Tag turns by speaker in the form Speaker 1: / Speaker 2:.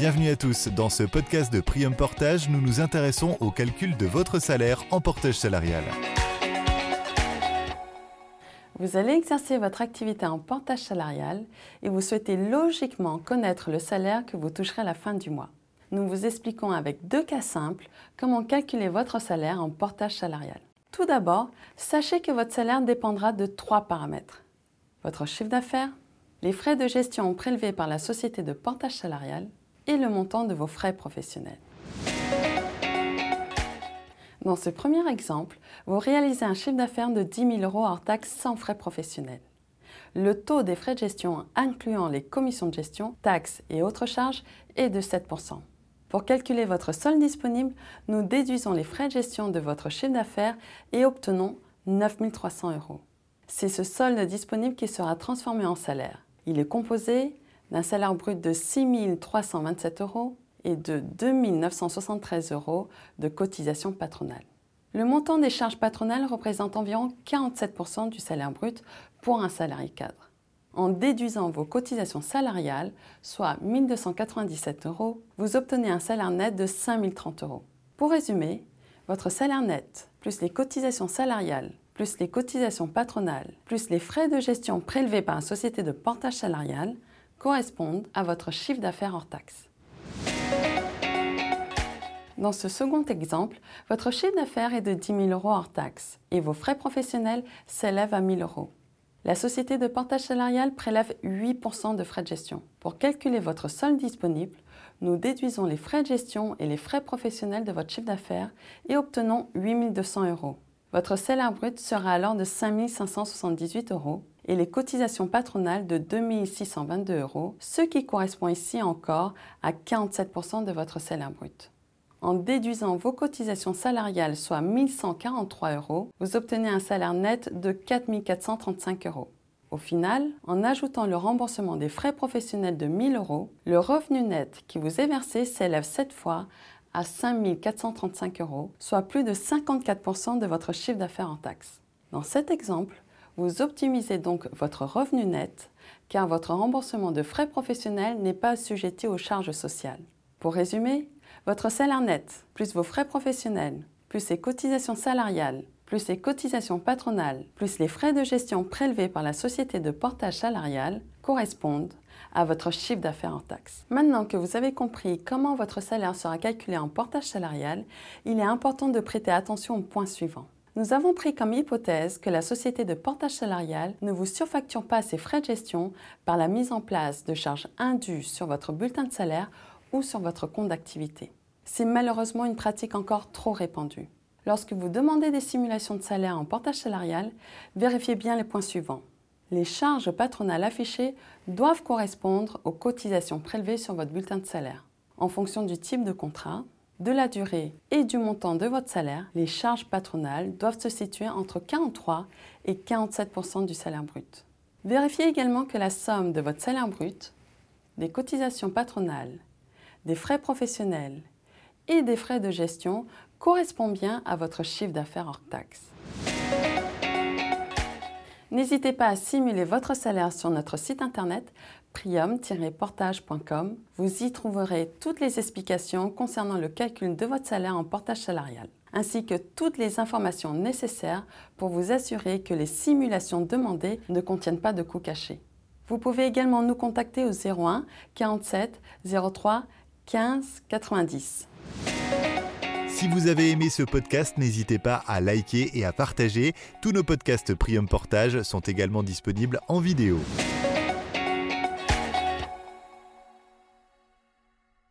Speaker 1: Bienvenue à tous. Dans ce podcast de Prium Portage, nous nous intéressons au calcul de votre salaire en portage salarial.
Speaker 2: Vous allez exercer votre activité en portage salarial et vous souhaitez logiquement connaître le salaire que vous toucherez à la fin du mois. Nous vous expliquons avec deux cas simples comment calculer votre salaire en portage salarial. Tout d'abord, sachez que votre salaire dépendra de trois paramètres. Votre chiffre d'affaires, les frais de gestion prélevés par la société de portage salarial et le montant de vos frais professionnels. Dans ce premier exemple, vous réalisez un chiffre d'affaires de 10 000 euros hors taxes sans frais professionnels. Le taux des frais de gestion incluant les commissions de gestion, taxes et autres charges est de 7% Pour calculer votre solde disponible, nous déduisons les frais de gestion de votre chiffre d'affaires et obtenons 9 300 euros. C'est ce solde disponible qui sera transformé en salaire. Il est composé d'un salaire brut de 6 327 euros et de 2 973 euros de cotisation patronale. Le montant des charges patronales représente environ 47% du salaire brut pour un salarié cadre. En déduisant vos cotisations salariales, soit 1 297 euros, vous obtenez un salaire net de 5 030 euros. Pour résumer, votre salaire net, plus les cotisations salariales, plus les cotisations patronales, plus les frais de gestion prélevés par la société de portage salarial, correspondent à votre chiffre d'affaires hors taxe. Dans ce second exemple, votre chiffre d'affaires est de 10 000 euros hors taxe et vos frais professionnels s'élèvent à 1 000 euros. La société de portage salarial prélève 8% de frais de gestion. Pour calculer votre solde disponible, nous déduisons les frais de gestion et les frais professionnels de votre chiffre d'affaires et obtenons 8 200 euros. Votre salaire brut sera alors de 5 578 euros et les cotisations patronales de 2 622 euros, ce qui correspond ici encore à 47% de votre salaire brut. En déduisant vos cotisations salariales, soit 1143 euros, vous obtenez un salaire net de 4 435 euros. Au final, en ajoutant le remboursement des frais professionnels de 1000 euros, le revenu net qui vous est versé s'élève cette fois à 5 435 euros, soit plus de 54% de votre chiffre d'affaires en taxes. Dans cet exemple, vous optimisez donc votre revenu net car votre remboursement de frais professionnels n'est pas assujetti aux charges sociales. Pour résumer, votre salaire net, plus vos frais professionnels, plus les cotisations salariales, plus les cotisations patronales, plus les frais de gestion prélevés par la société de portage salarial correspondent à votre chiffre d'affaires en taxes. Maintenant que vous avez compris comment votre salaire sera calculé en portage salarial, il est important de prêter attention au point suivant. Nous avons pris comme hypothèse que la société de portage salarial ne vous surfacture pas ses frais de gestion par la mise en place de charges indues sur votre bulletin de salaire ou sur votre compte d'activité. C'est malheureusement une pratique encore trop répandue. Lorsque vous demandez des simulations de salaire en portage salarial, vérifiez bien les points suivants. Les charges patronales affichées doivent correspondre aux cotisations prélevées sur votre bulletin de salaire. En fonction du type de contrat, de la durée et du montant de votre salaire, les charges patronales doivent se situer entre 43 et 47% du salaire brut. Vérifiez également que la somme de votre salaire brut, des cotisations patronales, des frais professionnels et des frais de gestion correspond bien à votre chiffre d'affaires hors taxe. N'hésitez pas à simuler votre salaire sur notre site internet prium-portage.com. Vous y trouverez toutes les explications concernant le calcul de votre salaire en portage salarial, ainsi que toutes les informations nécessaires pour vous assurer que les simulations demandées ne contiennent pas de coûts cachés. Vous pouvez également nous contacter au 01 47 03 15 90.
Speaker 1: Si vous avez aimé ce podcast, n'hésitez pas à liker et à partager. Tous nos podcasts Prium Portage sont également disponibles en vidéo.